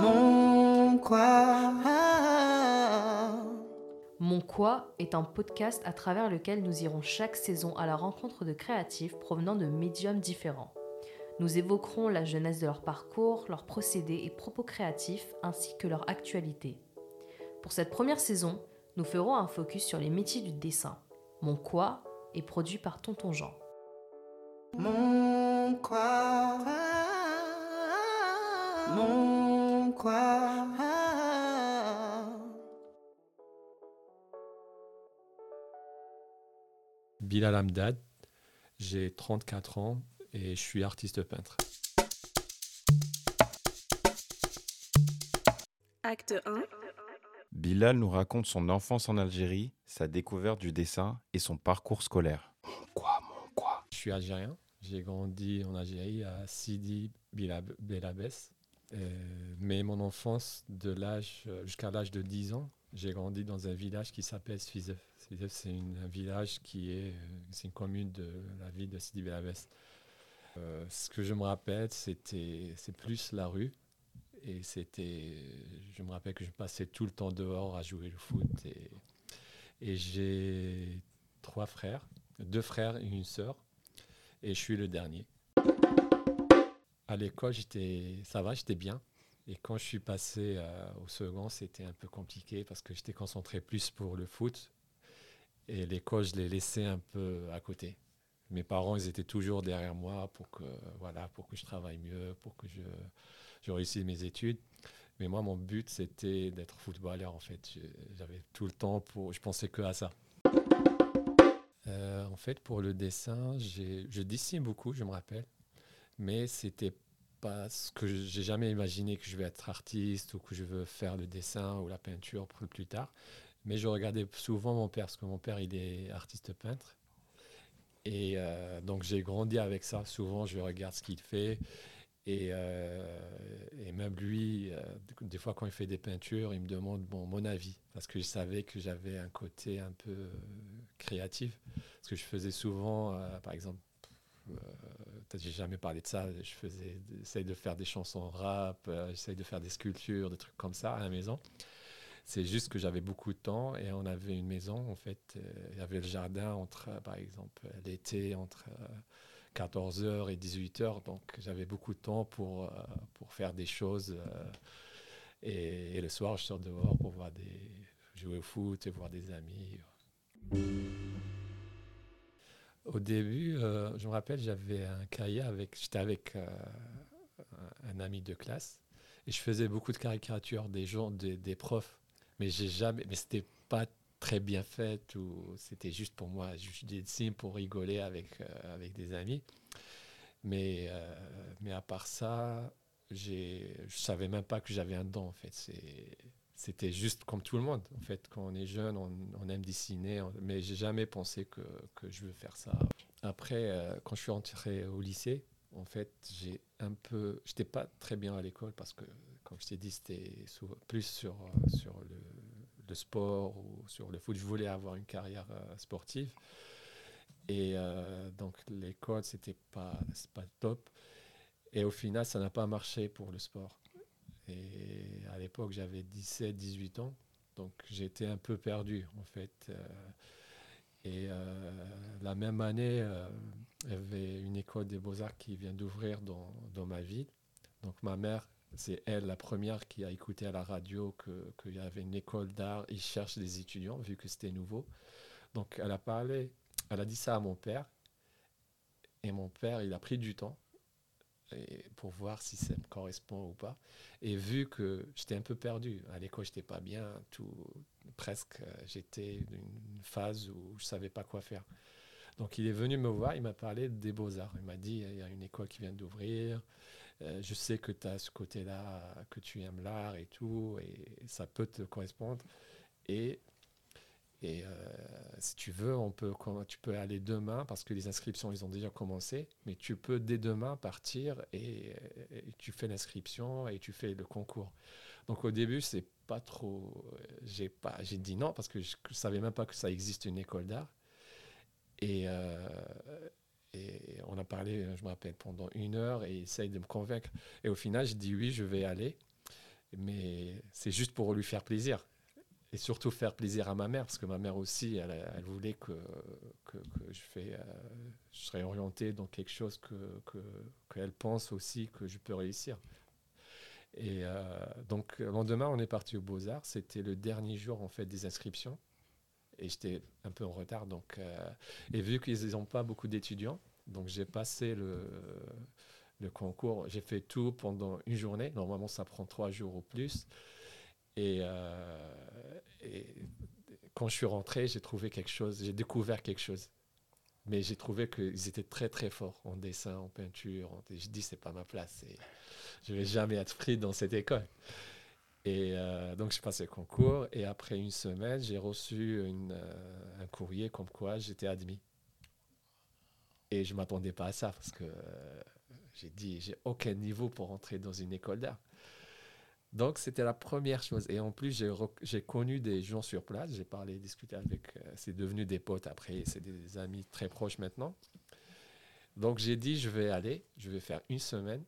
Mon quoi Mon quoi est un podcast à travers lequel nous irons chaque saison à la rencontre de créatifs provenant de médiums différents. Nous évoquerons la jeunesse de leur parcours, leurs procédés et propos créatifs ainsi que leur actualité. Pour cette première saison, nous ferons un focus sur les métiers du dessin. Mon quoi est produit par Tonton Jean. Mon quoi Mon Bilal Hamdad, j'ai 34 ans et je suis artiste peintre. Acte 1. Bilal nous raconte son enfance en Algérie, sa découverte du dessin et son parcours scolaire. Quoi, mon quoi Je suis algérien, j'ai grandi en Algérie à Sidi Belabès. Mais mon enfance, de l'âge euh, jusqu'à l'âge de 10 ans, j'ai grandi dans un village qui s'appelle Sfizef. Sfizef, c'est un village qui est, euh, une commune de la ville de Sidi Belabès. Euh, ce que je me rappelle, c'était, c'est plus la rue. Et c'était, je me rappelle que je passais tout le temps dehors à jouer le foot. Et, et j'ai trois frères, deux frères et une sœur. Et je suis le dernier. À l'école, j'étais, ça va, j'étais bien. Et quand je suis passé euh, au second, c'était un peu compliqué parce que j'étais concentré plus pour le foot. Et l'école, je l'ai laissé un peu à côté. Mes parents, ils étaient toujours derrière moi pour que, voilà, pour que je travaille mieux, pour que je, réussisse mes études. Mais moi, mon but, c'était d'être footballeur, en fait. J'avais tout le temps pour... Je pensais que à ça. Euh, en fait, pour le dessin, je dessine beaucoup, je me rappelle. Mais c'était pas ce que j'ai jamais imaginé que je vais être artiste ou que je veux faire le dessin ou la peinture pour plus tard. Mais je regardais souvent mon père, parce que mon père, il est artiste peintre. Et euh, donc, j'ai grandi avec ça. Souvent, je regarde ce qu'il fait. Et, euh, et même lui, euh, des fois, quand il fait des peintures, il me demande mon avis. Parce que je savais que j'avais un côté un peu créatif. Parce que je faisais souvent, par exemple, j'ai jamais parlé de ça, je faisais, j'essaye de faire des chansons rap, euh, j'essaye de faire des sculptures, des trucs comme ça à la maison. C'est juste que j'avais beaucoup de temps et on avait une maison, en fait, euh, il y avait le jardin entre, euh, par exemple, l'été, entre euh, 14h et 18h, donc j'avais beaucoup de temps pour, pour faire des choses. et, et le soir, je sors dehors pour voir des, jouer au foot et voir des amis. Au début, euh, je me rappelle, j'avais un cahier avec, j'étais avec euh, un, ami de classe et je faisais beaucoup de caricatures des gens, des, des profs, mais j'ai jamais, mais c'était pas très bien fait ou c'était juste pour moi, je dessine pour rigoler avec euh, avec des amis. Mais euh, mais à part ça, j'ai, je savais même pas que j'avais un don en fait. C'est c'était juste comme tout le monde. En fait, quand on est jeune, on, aime dessiner, on- mais j'ai jamais pensé que, je veux faire ça. Après, euh, quand je suis entré au lycée, en fait, j'ai un peu, j'étais pas très bien à l'école parce que, comme je t'ai dit, c'était plus sur euh, sur le, sport ou sur le foot. Je voulais avoir une carrière euh, sportive. Et donc l'école, c'était pas, pas top. Et au final, ça n'a pas marché pour le sport. Et à l'époque, j'avais 17, 18 ans. Donc j'étais un peu perdu, en fait. Euh, Et euh, la même année, euh, il y avait une école des beaux-arts qui vient d'ouvrir dans, ma ville. Donc ma mère, c'est elle la première qui a écouté à la radio que- qu'il y avait une école d'art. Ils cherchent des étudiants, vu que c'était nouveau. Donc elle a parlé, elle a dit ça à mon père. Et mon père, il a pris du temps pour voir si ça me correspond ou pas. Et vu que j'étais un peu perdu, à l'école, j'étais pas bien, tout, presque, euh, j'étais dans une phase où je savais pas quoi faire. Donc il est venu me voir, il m'a parlé des beaux-arts. Il m'a dit, il y a une école qui vient d'ouvrir, euh, je sais que tu as ce côté-là, que tu aimes l'art et tout, et ça peut te correspondre. Et, et euh, si tu veux, on peut, tu peux aller demain, parce que les inscriptions, ils ont déjà commencé, mais tu peux dès demain partir et, tu fais l'inscription et tu fais le concours. Donc au début, c'est pas trop. J'ai pas, j'ai dit non parce que je, ne savais même pas que ça existe une école d'art. Et, euh, et on a parlé, je me rappelle, pendant une heure et il essaye de me convaincre. Et au final, je dis oui, je vais aller. Mais c'est juste pour lui faire plaisir. Et surtout faire plaisir à ma mère, parce que ma mère aussi, elle, voulait que, que, je, fais, euh, serais orienté dans quelque chose que, que, qu'elle pense aussi que je peux réussir. Et euh, donc, le lendemain, on est parti aux Beaux-Arts. C'était le dernier jour, en fait, des inscriptions. Et j'étais un peu en retard. Donc, euh, et vu qu'ils n'ont pas beaucoup d'étudiants, donc j'ai passé le, le concours. J'ai fait tout pendant une journée. Normalement, ça prend trois jours ou plus. Et, euh, et quand je suis rentré, j'ai trouvé quelque chose, j'ai découvert quelque chose. Mais j'ai trouvé qu'ils étaient très très forts en dessin, en peinture. Je dis, c'est pas ma place. Et je vais jamais être pris dans cette école. Et euh, donc, je passé le concours. Et après une semaine, j'ai reçu euh, un courrier comme quoi j'étais admis. Et je ne m'attendais pas à ça parce que j'ai dit, j'ai aucun niveau pour entrer dans une école d'art. Donc, c'était la première chose. Et en plus, j'ai, connu des gens sur place. J'ai parlé, discuté avec. Euh, c'est devenu des potes après. C'est des amis très proches maintenant. Donc, j'ai dit, je vais aller. Je vais faire une semaine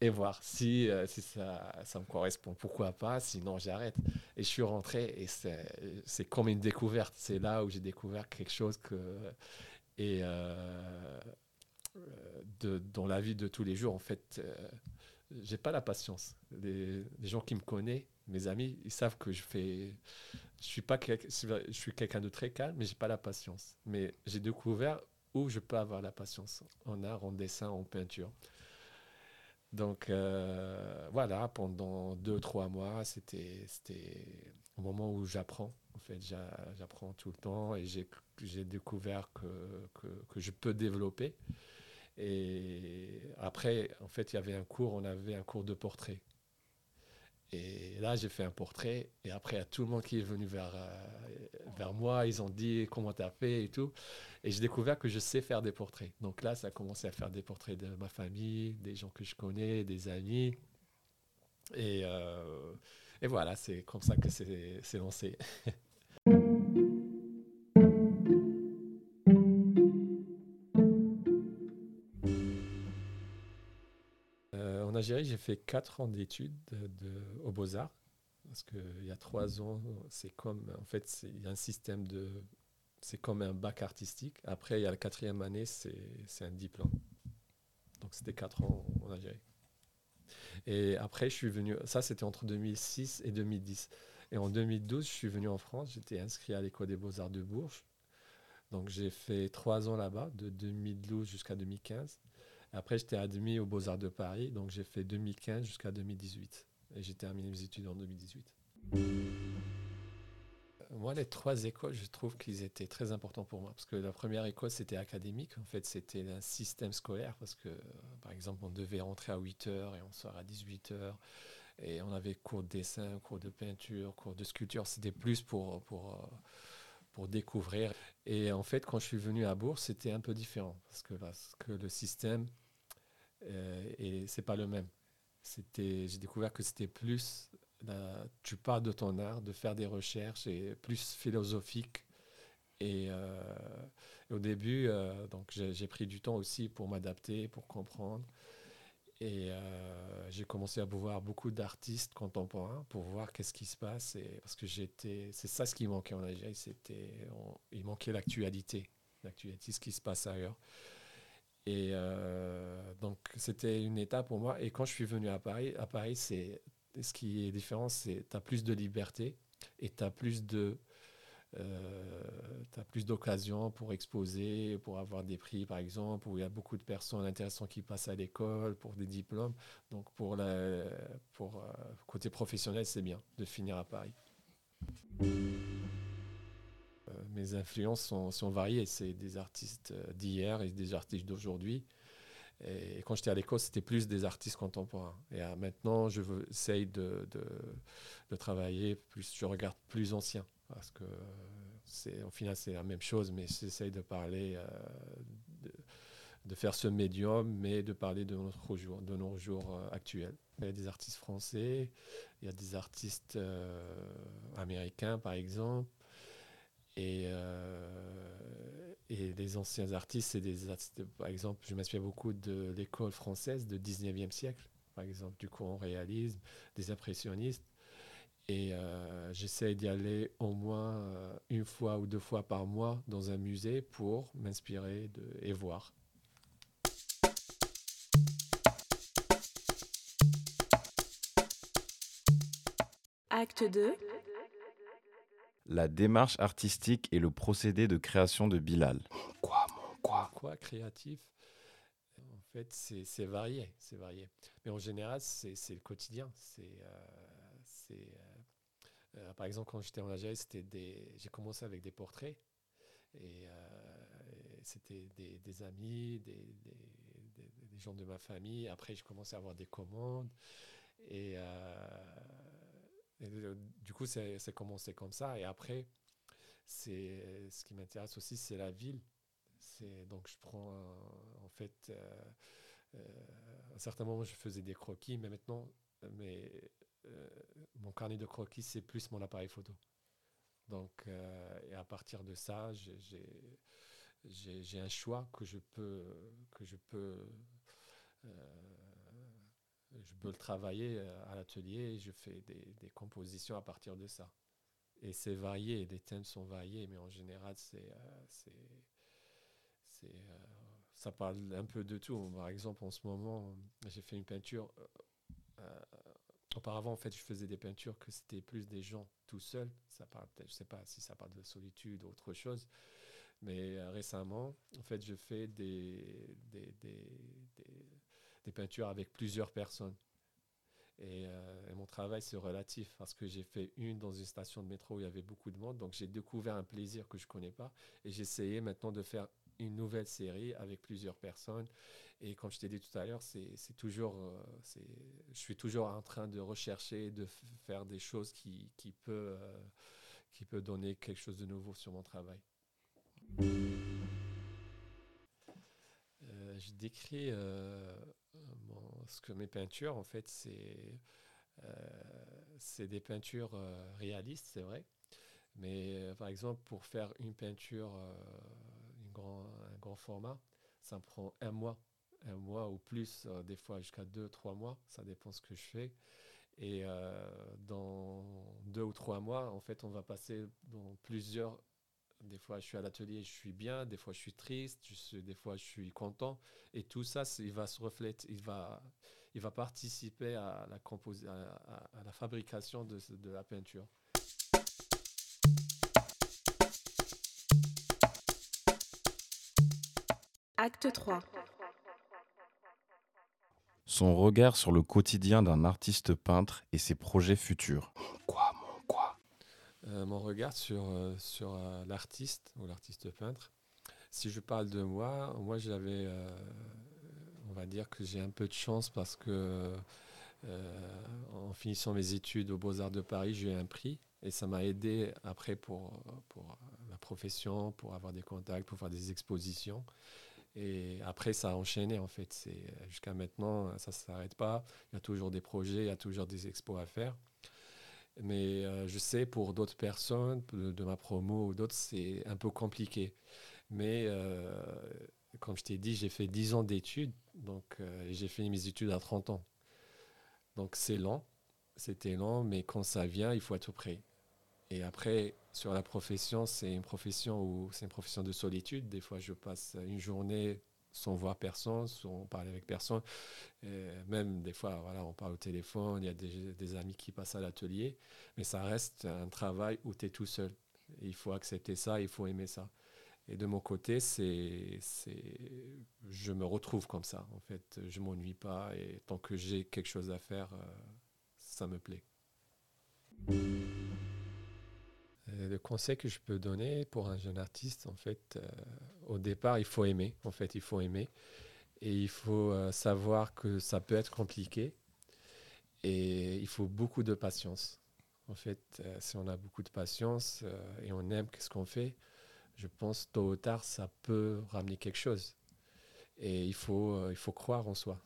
et voir si, euh, si ça, ça me correspond. Pourquoi pas? Sinon, j'arrête. Et je suis rentré et c'est, comme une découverte. C'est là où j'ai découvert quelque chose que. Et. Euh, de, dans la vie de tous les jours, en fait, j'ai pas la patience. Les, gens qui me connaissent, mes amis, ils savent que je fais, je suis pas, je suis quelqu'un de très calme, mais j'ai pas la patience. Mais j'ai découvert où je peux avoir la patience en art, en dessin, en peinture. Donc euh, voilà, pendant deux, trois mois, c'était, c'était au moment où j'apprends. En fait, j'apprends tout le temps et j'ai, découvert que, que, je peux développer. Et après, en fait, il y avait un cours, on avait un cours de portrait. Et là, j'ai fait un portrait. Et après, a tout le monde qui est venu vers, euh, vers moi. Ils ont dit comment tu as fait et tout. Et j'ai découvert que je sais faire des portraits. Donc là, ça a commencé à faire des portraits de ma famille, des gens que je connais, des amis. Et, euh, et voilà, c'est comme ça que c'est lancé. Algérie, j'ai fait 4 ans d'études de, de, aux Beaux-Arts. Parce qu'il y a 3 ans, c'est comme. En fait, il y a un système de. C'est comme un bac artistique. Après, il y a la quatrième année, c'est un diplôme. Donc, c'était 4 ans en Algérie. Et après, je suis venu. Ça, c'était entre 2006 et 2010. Et en 2012, je suis venu en France. J'étais inscrit à l'école des Beaux-Arts de Bourges. Donc, j'ai fait 3 ans là-bas, de 2012 jusqu'à 2015. Après, j'étais admis aux Beaux-Arts de Paris, donc j'ai fait 2015 jusqu'à 2018. Et j'ai terminé mes études en 2018. Moi, les trois écoles, je trouve qu'ils étaient très importants pour moi. Parce que la première école, c'était académique. En fait, c'était un système scolaire. Parce que, par exemple, on devait rentrer à 8 h et on sort à 18 h. Et on avait cours de dessin, cours de peinture, cours de sculpture. C'était plus pour, pour, pour découvrir. Et en fait, quand je suis venu à Bourse, c'était un peu différent. Parce que, parce que le système, et c'est pas le même. C'était, j'ai découvert que c'était plus, tu parles de ton art, de faire des recherches et plus philosophique. Et, euh, au début, euh, donc j'ai, pris du temps aussi pour m'adapter, pour comprendre. Et euh, j'ai commencé à voir beaucoup d'artistes contemporains pour voir qu'est-ce qui se passe. Et, parce que j'étais, c'est ça ce qui manquait en Algérie, c'était, il manquait l'actualité, l'actualité, ce qui se passe ailleurs. Et euh, c'était une étape pour moi. Et quand je suis venu à Paris, à Paris, c'est, ce qui est différent, c'est tu as plus de liberté et tu as plus de. Euh, plus d'occasions pour exposer, pour avoir des prix par exemple, où il y a beaucoup de personnes intéressantes qui passent à l'école pour des diplômes. Donc pour, la, pour euh, côté professionnel, c'est bien de finir à Paris. Euh, mes influences sont, variées. C'est des artistes d'hier et des artistes d'aujourd'hui. Et quand j'étais à l'école, c'était plus des artistes contemporains. Et euh, maintenant, je veux, essaye de, de, travailler plus, je regarde plus ancien. Parce que c'est, au final, c'est la même chose, mais j'essaye de parler, euh, de, faire ce médium, mais de parler de, notre jour, de nos jours euh, actuels. Il y a des artistes français, il y a des artistes américains, par exemple. Et, et les anciens artistes, c'est des par exemple, je m'inspire beaucoup de l'école française du 19e siècle. par exemple du courant réalisme, des impressionnistes. Et euh, j'essaie d'y aller au moins euh, une fois ou deux fois par mois dans un musée pour m'inspirer et voir. Acte 2. La démarche artistique et le procédé de création de Bilal. Quoi, mon quoi? Quoi créatif En fait, c'est varié, c'est varié. Mais en général, c'est le quotidien. C'est euh, euh, par exemple, quand j'étais en Algérie, des, j'ai commencé avec des portraits. Et, euh, c'était des, amis, des, des, gens de ma famille. Après, je commençais à avoir des commandes. Et, euh, du coup, c'est commencé comme ça. Et après, ce qui m'intéresse aussi, c'est la ville. Donc, je prends, en fait, à un certain moment, je faisais des croquis, mais maintenant, euh, mon carnet de croquis, c'est plus mon appareil photo. Donc, euh, et à partir de ça, j'ai un choix que je peux, que je peux, euh, je peux le travailler à l'atelier je fais des, compositions à partir de ça. Et c'est varié, les thèmes sont variés, mais en général, c'est, c'est, ça parle un peu de tout. Par exemple, en ce moment, j'ai fait une peinture Auparavant, en fait, je faisais des peintures que c'était plus des gens tout seuls. Ça parle, je sais pas si ça parle de solitude ou autre chose. Mais euh, récemment, en fait, je fais des, des, peintures avec plusieurs personnes. Euh, et, mon travail, c'est relatif parce que j'ai fait une dans une station de métro où il y avait beaucoup de monde. Donc, j'ai découvert un plaisir que je connais pas. Et j'ai essayé maintenant de faire une nouvelle série avec plusieurs personnes. Et comme je t'ai dit tout à l'heure, c'est toujours, euh, je suis toujours en train de rechercher, de faire des choses qui, qui, peut, euh, qui peut donner quelque chose de nouveau sur mon travail. Je décris ce que mes peintures, en fait, c'est c'est des peintures réalistes, c'est vrai. Mais par exemple, pour faire une peinture, une grand, un grand format, ça me prend un mois un mois ou plus, euh, des fois jusqu'à deux, trois mois, ça dépend ce que je fais. Et euh, dans deux ou trois mois, en fait, on va passer dans plusieurs. Des fois, je suis à l'atelier, je suis bien. Des fois, je suis triste. des fois, je suis content. Et tout ça, il va se refléter. Il va, il va participer à la, à, la fabrication de, de la peinture. Acte 3 son regard sur le quotidien d'un artiste peintre et ses projets futurs. Quoi, mon quoi euh, Mon regard sur, euh, sur euh, l'artiste ou l'artiste peintre. Si je parle de moi, moi j'avais, on va dire que j'ai un peu de chance parce que en finissant mes études aux Beaux-Arts de Paris, j'ai eu un prix et ça m'a aidé après pour, pour la profession, pour avoir des contacts, pour faire des expositions. Et après, ça a enchaîné en fait. Euh, jusqu'à maintenant, ça ne s'arrête pas. Il y a toujours des projets, il y a toujours des expos à faire. Mais euh, je sais pour d'autres personnes, de, ma promo ou d'autres, c'est un peu compliqué. Mais euh, comme je t'ai dit, j'ai fait 10 ans d'études, donc j'ai fini mes études à 30 ans. Donc c'est lent, c'était lent, mais quand ça vient, il faut être prêt. Et après, sur la profession, c'est une profession où c'est une profession de solitude. Des fois, je passe une journée sans voir personne, sans parler avec personne. même des fois, voilà, on parle au téléphone, il y a des, amis qui passent à l'atelier, mais ça reste un travail où tu es tout seul. il faut accepter ça, il faut aimer ça. Et de mon côté, c'est, je me retrouve comme ça. En fait, je m'ennuie pas et tant que j'ai quelque chose à faire, euh, ça me plaît. Euh, le conseil que je peux donner pour un jeune artiste, en fait, euh, au départ, il faut aimer. En fait, il faut aimer. Et il faut euh, savoir que ça peut être compliqué. Et il faut beaucoup de patience. En fait, si on a beaucoup de patience et on aime ce qu'on fait, je pense tôt ou tard, ça peut ramener quelque chose. Et il faut, il faut croire en soi.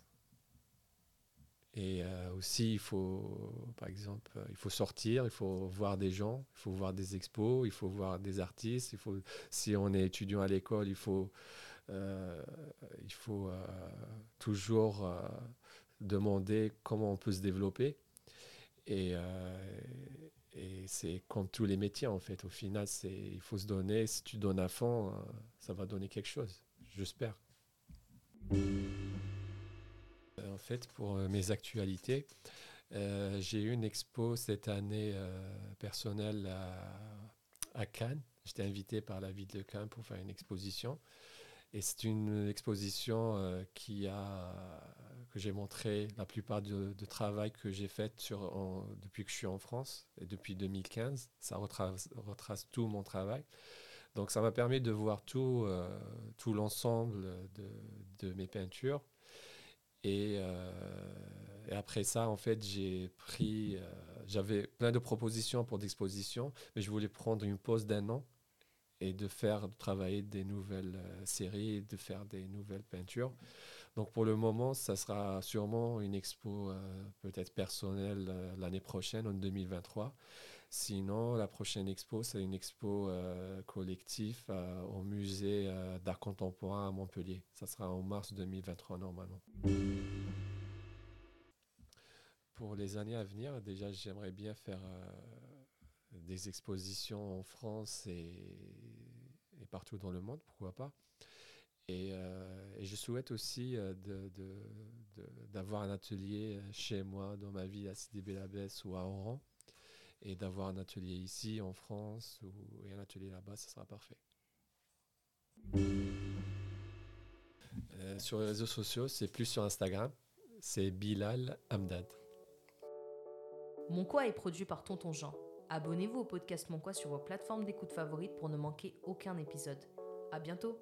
Et euh, aussi, il faut, par exemple, il faut sortir, il faut voir des gens, il faut voir des expos, il faut voir des artistes. Il faut, si on est étudiant à l'école, il faut, euh, il faut euh, toujours demander comment on peut se développer. Et, euh, et c'est comme tous les métiers, en fait. Au final, c'est, il faut se donner. Si tu donnes à fond, euh, ça va donner quelque chose, j'espère. Fait, pour euh, mes actualités, euh, j'ai eu une expo cette année euh, personnelle à, Cannes. J'étais invité par la ville de Cannes pour faire une exposition. Et c'est une exposition qui a, que j'ai montré la plupart de, travail que j'ai fait sur, depuis que je suis en France et depuis 2015. Ça retrace, retrace tout mon travail. Donc ça m'a permis de voir tout, tout l'ensemble de, de mes peintures. Et, euh, et après ça, en fait, j'ai pris. euh, J'avais plein de propositions pour d'expositions, mais je voulais prendre une pause d'un an et de faire de travailler des nouvelles euh, séries, de faire des nouvelles peintures. Donc pour le moment, ça sera sûrement une expo peut-être personnelle l'année prochaine, en 2023. Sinon, la prochaine expo, c'est une expo euh, collective euh, au musée euh, d'art contemporain à Montpellier. Ça sera en mars 2023 normalement. Pour les années à venir, déjà, j'aimerais bien faire des expositions en France et, partout dans le monde, pourquoi pas. Et, je souhaite aussi d'avoir un atelier chez moi, dans ma ville, à Sidi Bel Abbès ou à Oran, et d'avoir un atelier ici en France ou, et un atelier là-bas, ce sera parfait. Euh, sur les réseaux sociaux, c'est plus sur Instagram, c'est Bilal Hamdad. Mon Quoi est produit par Tonton Jean. Abonnez-vous au podcast Mon Quoi sur vos plateformes d'écoute favorites pour ne manquer aucun épisode. À bientôt